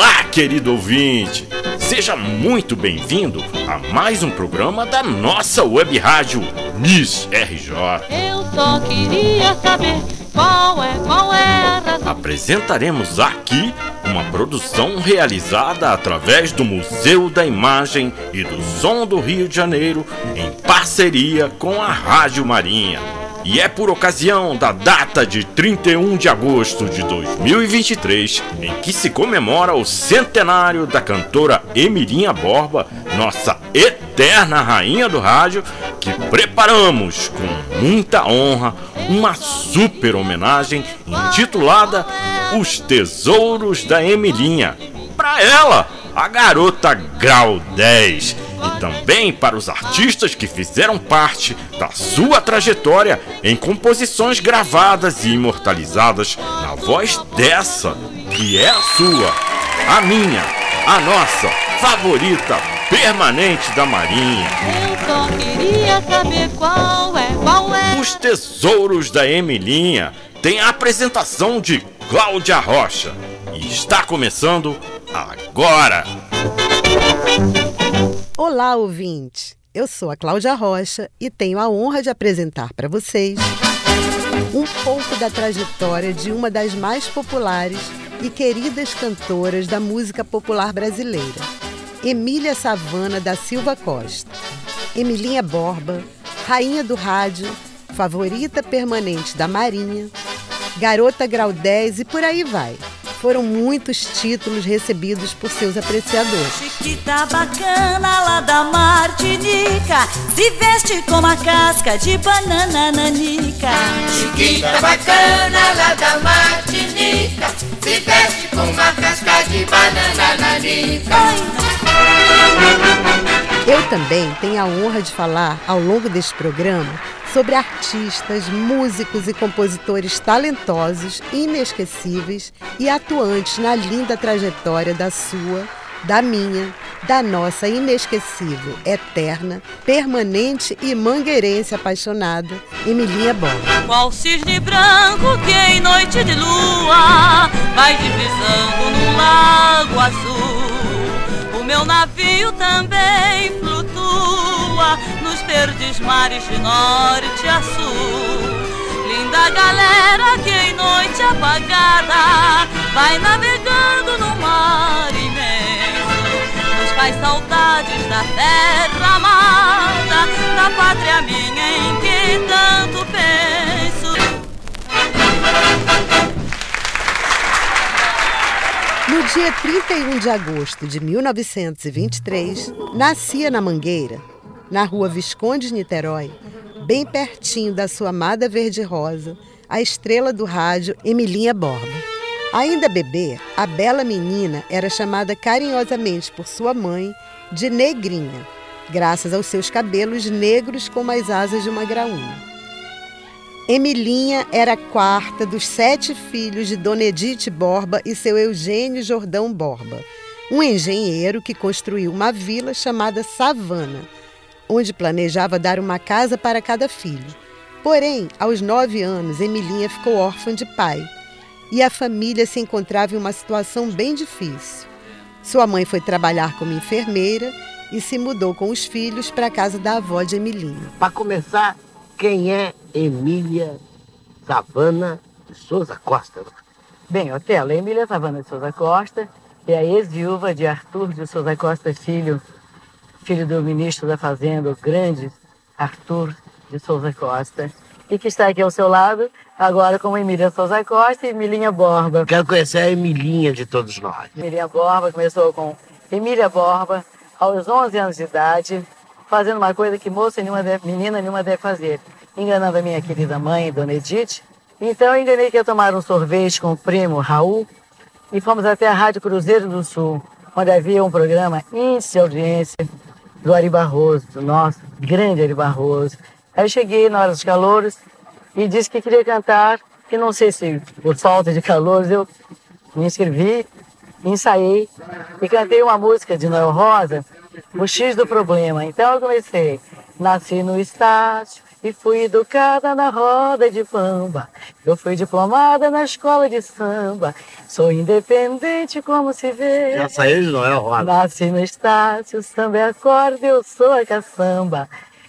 Olá, querido ouvinte! Seja muito bem-vindo a mais um programa da nossa web rádio Miss RJ. Eu só queria saber qual é, qual é a razão. Apresentaremos aqui uma produção realizada através do Museu da Imagem e do Som do Rio de Janeiro em parceria com a Rádio Marinha. E é por ocasião da data de 31 de agosto de 2023, em que se comemora o centenário da cantora Emilinha Borba, nossa eterna rainha do rádio, que preparamos com muita honra uma super homenagem intitulada Os Tesouros da Emilinha. Para ela, a garota Grau 10 e também para os artistas que fizeram parte da sua trajetória em composições gravadas e imortalizadas na voz dessa, que é a sua, a minha, a nossa favorita permanente da Marinha. Eu só queria saber qual é, qual é. Os Tesouros da Emilinha tem a apresentação de Cláudia Rocha e está começando agora. Olá, ouvinte! Eu sou a Cláudia Rocha e tenho a honra de apresentar para vocês um pouco da trajetória de uma das mais populares e queridas cantoras da música popular brasileira, Emília Savana da Silva Costa. Emilinha Borba, rainha do rádio, favorita permanente da Marinha, garota grau 10 e por aí vai foram muitos títulos recebidos por seus apreciadores. Chiquita bacana lá da Martinica. Se veste com uma casca de banana nanica. Chiquita bacana lá da Martinica. Se veste com uma casca de banana nanica. Eu também tenho a honra de falar ao longo deste programa sobre artistas, músicos e compositores talentosos, inesquecíveis e atuantes na linda trajetória da sua, da minha, da nossa inesquecível, eterna, permanente e mangueirense apaixonada, Emilinha Bola. Qual cisne branco que em noite de lua vai deslizando no lago azul. O meu navio também flutua nos verdes mares de norte a sul. Linda galera que em noite apagada vai navegando no mar imenso. Nos faz saudades da terra amada, da pátria minha em que tanto penso. No dia 31 de agosto de 1923, nascia na Mangueira, na rua Visconde de Niterói, bem pertinho da sua amada verde-rosa, a estrela do rádio Emilinha Borba. Ainda bebê, a bela menina era chamada carinhosamente por sua mãe de Negrinha, graças aos seus cabelos negros como as asas de uma graúna. Emilinha era a quarta dos sete filhos de Dona Edith Borba e seu Eugênio Jordão Borba, um engenheiro que construiu uma vila chamada Savana, onde planejava dar uma casa para cada filho. Porém, aos nove anos, Emilinha ficou órfã de pai e a família se encontrava em uma situação bem difícil. Sua mãe foi trabalhar como enfermeira e se mudou com os filhos para a casa da avó de Emilinha. Para começar, quem é Emília Savana de Souza Costa? Bem, Otelo, Emília Savana de Souza Costa é a ex-viúva de Arthur de Souza Costa Filho, filho do ministro da Fazenda, o grande Arthur de Souza Costa, e que está aqui ao seu lado, agora com Emília Souza Costa e Emilinha Borba. Quero conhecer a Emilinha de todos nós. Emília Borba começou com Emília Borba, aos 11 anos de idade, fazendo uma coisa que moça nenhuma deve, menina nenhuma deve fazer, enganando a minha querida mãe, Dona Edith. Então eu enganei que ia tomar um sorvete com o primo Raul e fomos até a Rádio Cruzeiro do Sul, onde havia um programa índice de audiência do Ari Barroso, do nosso grande Ari Barroso. Aí eu cheguei na hora dos calouros e disse que queria cantar, que não sei se por falta de calouros eu me inscrevi, ensaiei e cantei uma música de Noel Rosa, O X do Problema. Então eu comecei, nasci no estácio e fui educada na roda de bamba. Eu fui diplomada na escola de samba. Sou independente como se vê. Essa aí não é a roda. Nasci no Estácio, samba é acorde, eu sou a caçamba.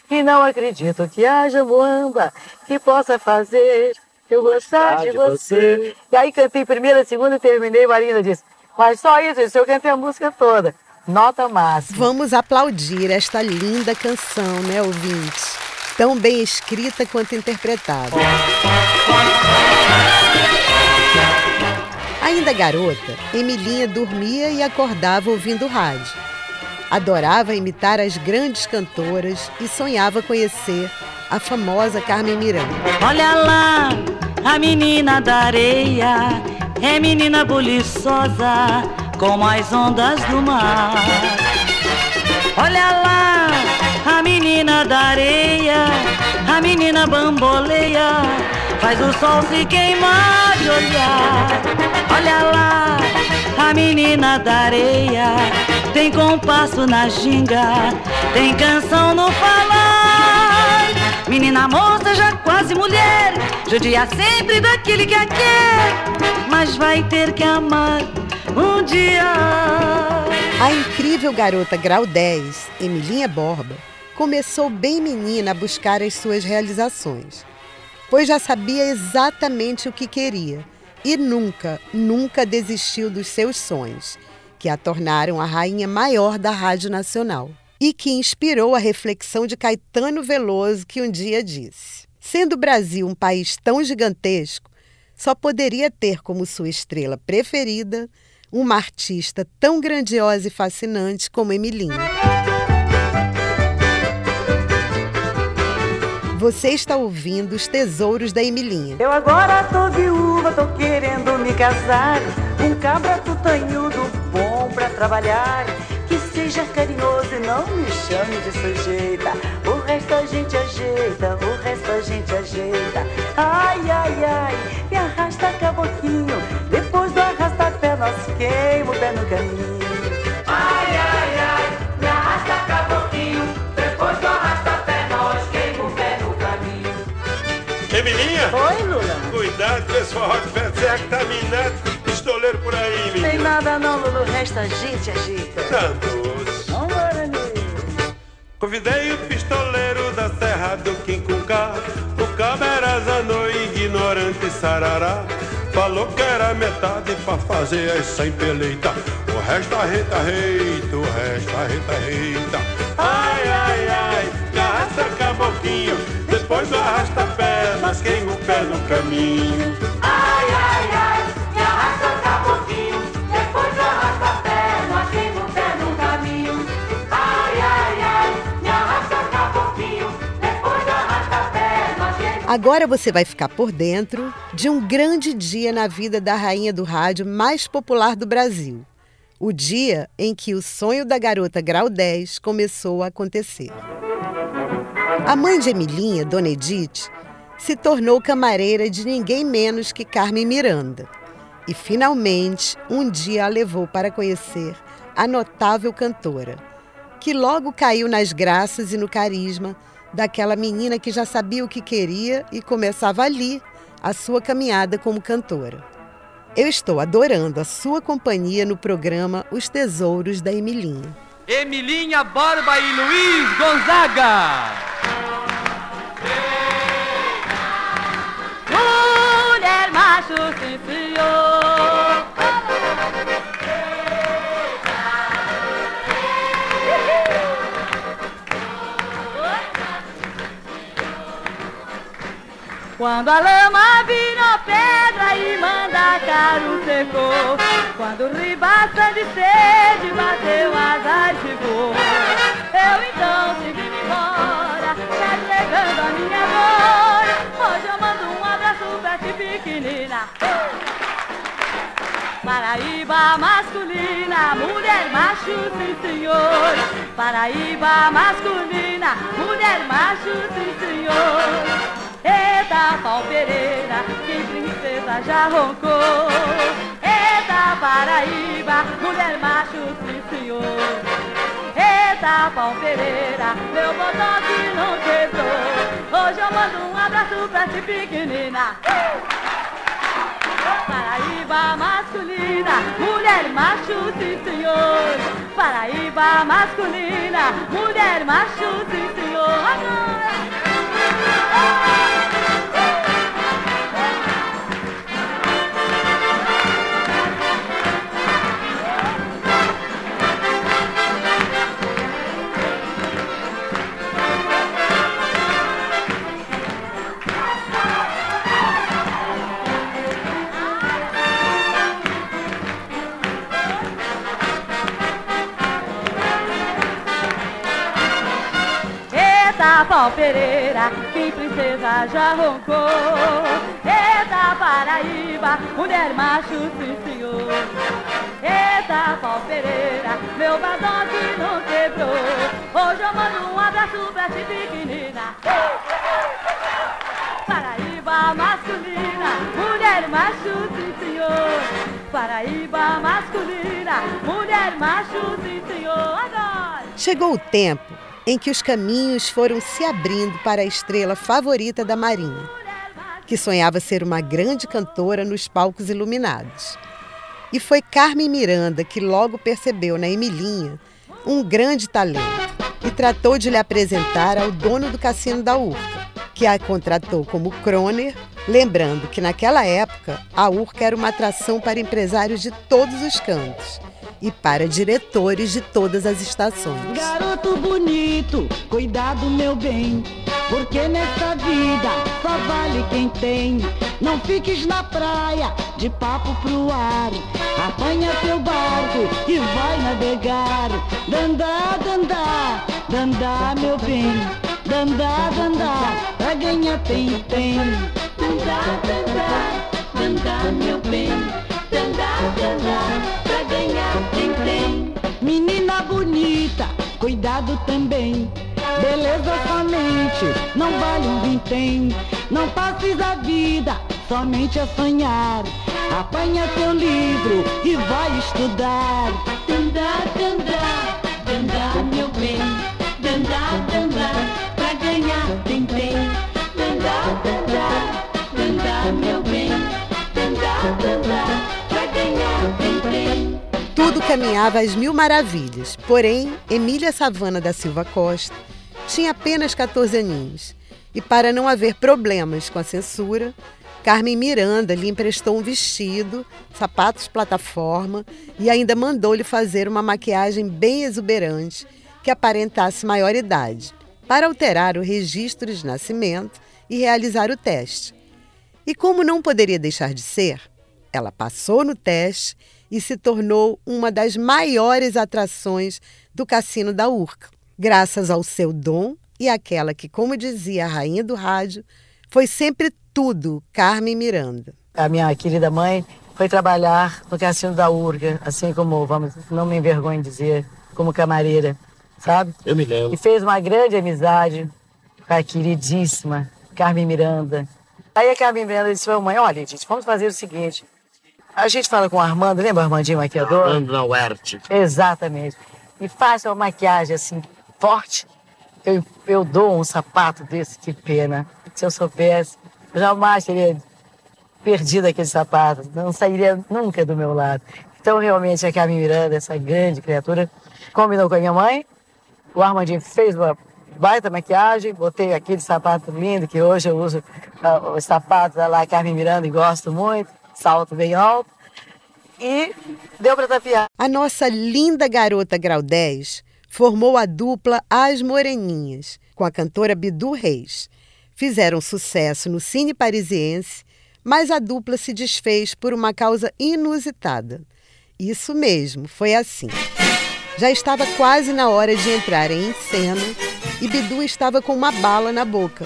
E não acredito que haja muamba que possa fazer eu gostar de, você. E aí cantei primeira, segunda e terminei. Marina disse, mas só isso, isso eu cantei a música toda. Nota máxima. Vamos aplaudir esta linda canção, né, ouvintes? Tão bem escrita quanto interpretada. Ainda garota, Emilinha dormia e acordava ouvindo rádio. Adorava imitar as grandes cantoras e sonhava conhecer a famosa Carmen Miranda. Olha lá, a menina da areia é menina buliçosa como as ondas do mar. Olha lá, menina da areia, a menina bamboleia, faz o sol se queimar de olhar. Olha lá, a menina da areia, tem compasso na ginga, tem canção no falar. Menina moça, já quase mulher, judia sempre daquele que a quer, mas vai ter que amar um dia. A incrível garota grau 10, Emilinha Borba, começou bem menina a buscar as suas realizações, pois já sabia exatamente o que queria e nunca, nunca desistiu dos seus sonhos, que a tornaram a rainha maior da Rádio Nacional e que inspirou a reflexão de Caetano Veloso, que um dia disse: Sendo o Brasil um país tão gigantesco, só poderia ter como sua estrela preferida uma artista tão grandiosa e fascinante como Emilinha. Você está ouvindo os tesouros da Emilinha. Eu agora tô viúva, tô querendo me casar. Um cabra tutanhudo bom pra trabalhar. Que seja carinhoso e não me chame de sujeita. O resto a gente ajeita, o resto a gente ajeita. Ai, ai, ai, me arrasta caboquinho. Forró de pé serra que tá minando pistoleiro por aí, Tem menino. nada não, Lula. O resto a gente ajeita. Tantos. Vambora, amigo. Convidei o pistoleiro da serra do Quincunca O cabra zanou ignorante sarará Falou que era metade pra fazer as cem peleitas O resto a gente ajeita, o resto a gente ajeita Ai, ai, ai, que arrasta caboquinho Depois do arrasta-pé, mas queima o pé no caminho Agora você vai ficar por dentro de um grande dia na vida da rainha do rádio mais popular do Brasil. O dia em que o sonho da garota grau 10 começou a acontecer. A mãe de Emilinha, Dona Edith, se tornou camareira de ninguém menos que Carmen Miranda. E finalmente, um dia a levou para conhecer a notável cantora, que logo caiu nas graças e no carisma daquela menina que já sabia o que queria e começava ali a sua caminhada como cantora. Eu estou adorando a sua companhia no programa Os Tesouros da Emilinha. Emilinha Borba e Luiz Gonzaga. Mulher macho, sim senhor. Quando a lama virou pedra e mandacaru secou Quando ribaça de sede bateu asas de voa Eu então segui embora, carregando a minha dor Hoje eu mando um abraço pra ti pequenina Paraíba masculina, mulher macho, sim senhor. Paraíba masculina, mulher macho, sim. Pau Pereira, que princesa já roncou. Eita, Paraíba, mulher macho, sim senhor. Eita, pau Pereira, meu botão que não quebrou. Hoje eu mando um abraço pra ti pequenina. Paraíba masculina, mulher macho, sim senhor. Paraíba masculina, mulher macho, sim senhor. Agora. Eita, já roncou. Eita, Paraíba, mulher macho, sim senhor. Eita, pau Pereira, meu badoque não quebrou. Hoje eu mando um abraço pra ti, pequenina. Paraíba masculina, mulher macho, sim senhor. Paraíba masculina, mulher macho, sim senhor. Agora! Chegou o tempo em que os caminhos foram se abrindo para a estrela favorita da Marinha, que sonhava ser uma grande cantora nos palcos iluminados. E foi Carmen Miranda que logo percebeu na Emilinha um grande talento e tratou de lhe apresentar ao dono do cassino da Urca, que a contratou como croner, lembrando que naquela época a Urca era uma atração para empresários de todos os cantos e para diretores de todas as estações. Garoto bonito, cuidado meu bem, porque nessa vida só vale quem tem. Não fiques na praia, de papo pro ar. Apanha teu barco e vai navegar. Dandá, dandá, dandá meu bem. Dandá, dandá, pra ganhar tem, tem. Dandá, dandá, dandá meu bem. Dandá, dandá, Menina bonita, cuidado também. Beleza somente, não vale um vintém. Não passes a vida somente a sonhar. Apanha teu livro e vai estudar. Dandá, dandá, caminhava às mil maravilhas, porém, Emília Savana da Silva Costa tinha apenas 14 aninhos. E para não haver problemas com a censura, Carmen Miranda lhe emprestou um vestido, sapatos plataforma e ainda mandou-lhe fazer uma maquiagem bem exuberante que aparentasse maior idade, para alterar o registro de nascimento e realizar o teste. E como não poderia deixar de ser, ela passou no teste e se tornou uma das maiores atrações do cassino da Urca, graças ao seu dom e àquela que, como dizia a rainha do rádio, foi sempre tudo Carmen Miranda. A minha querida mãe foi trabalhar no cassino da Urca, assim como, vamos, não me envergonho de dizer, como camareira, sabe? Eu me lembro. E fez uma grande amizade com a queridíssima Carmen Miranda. Aí a Carmen Miranda disse pra mãe, olha, gente, vamos fazer o seguinte. A gente fala com o Armando, lembra o Armandinho maquiador? Armando Nauert. Exatamente. E faça uma maquiagem assim, forte. Eu, eu dou um sapato desse, que pena. Se eu soubesse, eu jamais teria perdido aquele sapato. Não sairia nunca do meu lado. Então, realmente, a Carmen Miranda, essa grande criatura, combinou com a minha mãe. O Armandinho fez uma baita maquiagem, botei aquele sapato lindo que hoje eu uso uh, os sapatos da lá Carmen Miranda e gosto muito, salto bem alto. E deu para tapear. A nossa linda garota Grau 10 formou a dupla As Moreninhas, com a cantora Bidu Reis. Fizeram sucesso no cine parisiense, mas a dupla se desfez por uma causa inusitada. Isso mesmo, foi assim. Já estava quase na hora de entrarem em cena e Bidu estava com uma bala na boca.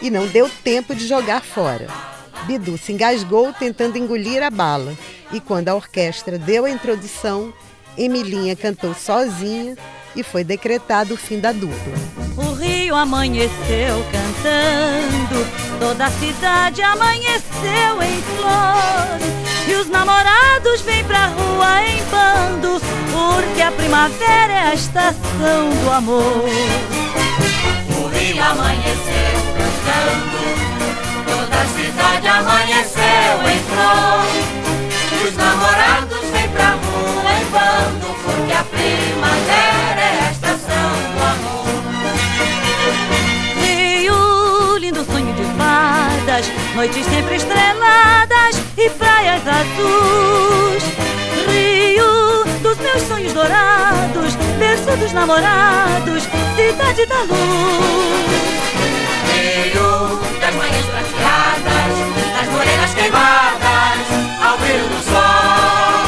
E não deu tempo de jogar fora. Bidu se engasgou tentando engolir a bala. E quando a orquestra deu a introdução, Emilinha cantou sozinha e foi decretado o fim da dupla. O rio amanheceu cantando, toda a cidade amanheceu em flor. E os namorados vêm pra rua em bando, porque a primavera é a estação do amor. O rio amanheceu cantando. Dançando. Toda a cidade amanheceu em flor. Os namorados vêm pra rua em bando, porque a primavera é a estação do amor. Rio, lindo sonho de fadas, noites sempre estreladas e praias azuis. Rio, dos meus sonhos dourados, berço dos namorados, cidade da luz. Rio, queimadas, ao brilho do sol.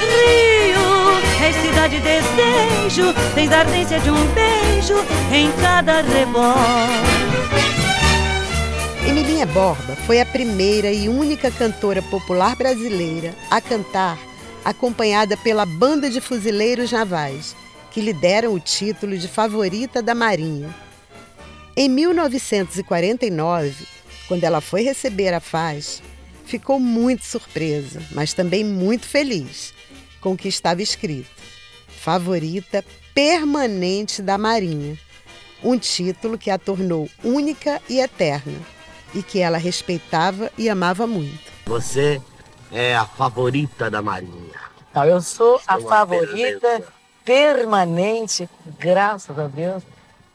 Rio, és cidade desejo, tens a ardência de um beijo em cada rebol. Emilinha Borba foi a primeira e única cantora popular brasileira a cantar acompanhada pela Banda de Fuzileiros Navais, que lhe deram o título de favorita da Marinha. Em 1949, quando ela foi receber a faixa, ficou muito surpresa, mas também muito feliz com o que estava escrito: Favorita permanente da Marinha. Um título que a tornou única e eterna e que ela respeitava e amava muito. Você é a favorita da Marinha. Não, eu sou a Uma favorita beleza. permanente, graças a Deus,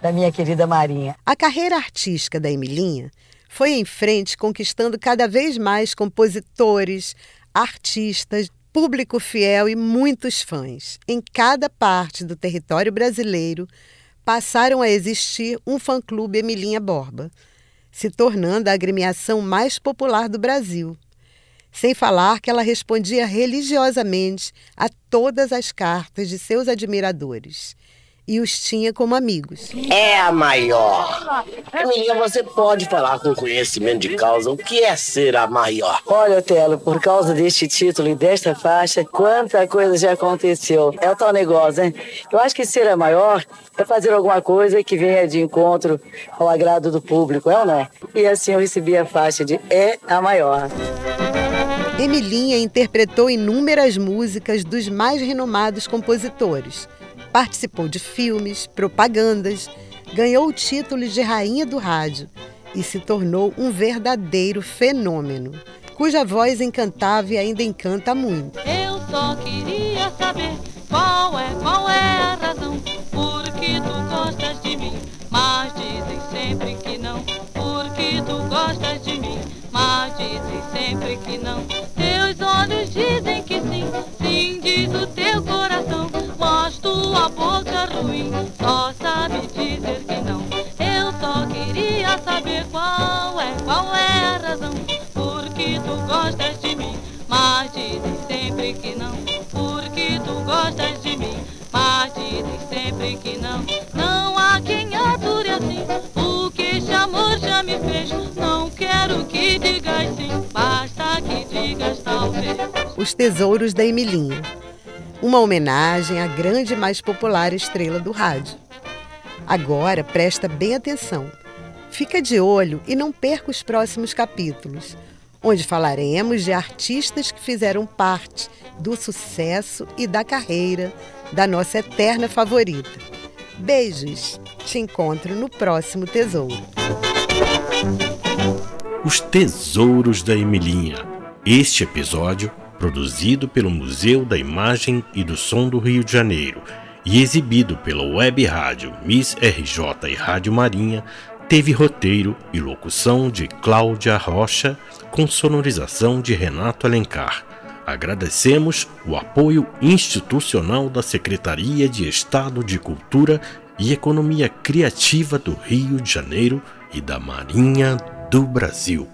da minha querida Marinha. A carreira artística da Emilinha foi em frente conquistando cada vez mais compositores, artistas, público fiel e muitos fãs. Em cada parte do território brasileiro passaram a existir um fã-clube Emilinha Borba, se tornando a agremiação mais popular do Brasil. Sem falar que ela respondia religiosamente a todas as cartas de seus admiradores e os tinha como amigos. É a maior. Emilinha, você pode falar com conhecimento de causa o que é ser a maior? Olha, Otelo, por causa deste título e desta faixa, quanta coisa já aconteceu. É o tal negócio, né? Eu acho que ser a maior é fazer alguma coisa que venha de encontro ao agrado do público, é ou não é? E assim eu recebi a faixa de É a Maior. Emilinha interpretou inúmeras músicas dos mais renomados compositores. Participou de filmes, propagandas, ganhou o título de Rainha do Rádio e se tornou um verdadeiro fenômeno, cuja voz encantava e ainda encanta muito. Eu só queria saber qual é, qual é a razão porque tu gostas de mim, mas dizem sempre que não, porque tu gostas de mim, mas dizem sempre que não. Teus olhos dizem que sim, sim diz o teu coração, mas tua boca ruim só sabe dizer que não. Eu só queria saber qual é, qual é a razão porque tu gostas de mim, mas dizem sempre que não, porque tu gostas de mim, mas dizem sempre que não. Não há quem ature assim o que este amor já me fez. Não quero que digas sim, basta que digas talvez. Os Tesouros da Emilinha, uma homenagem à grande e mais popular estrela do rádio. Agora presta bem atenção. Fica de olho e não perca os próximos capítulos, onde falaremos de artistas que fizeram parte do sucesso e da carreira da nossa eterna favorita. Beijos! Te encontro no próximo Tesouro. Os Tesouros da Emilinha. Este episódio, produzido pelo Museu da Imagem e do Som do Rio de Janeiro e exibido pela Web Rádio Miss RJ e Rádio Marinha, teve roteiro e locução de Cláudia Rocha, com sonorização de Renato Alencar. Agradecemos o apoio institucional da Secretaria de Estado de Cultura e Economia Criativa do Rio de Janeiro e da Marinha do Brasil.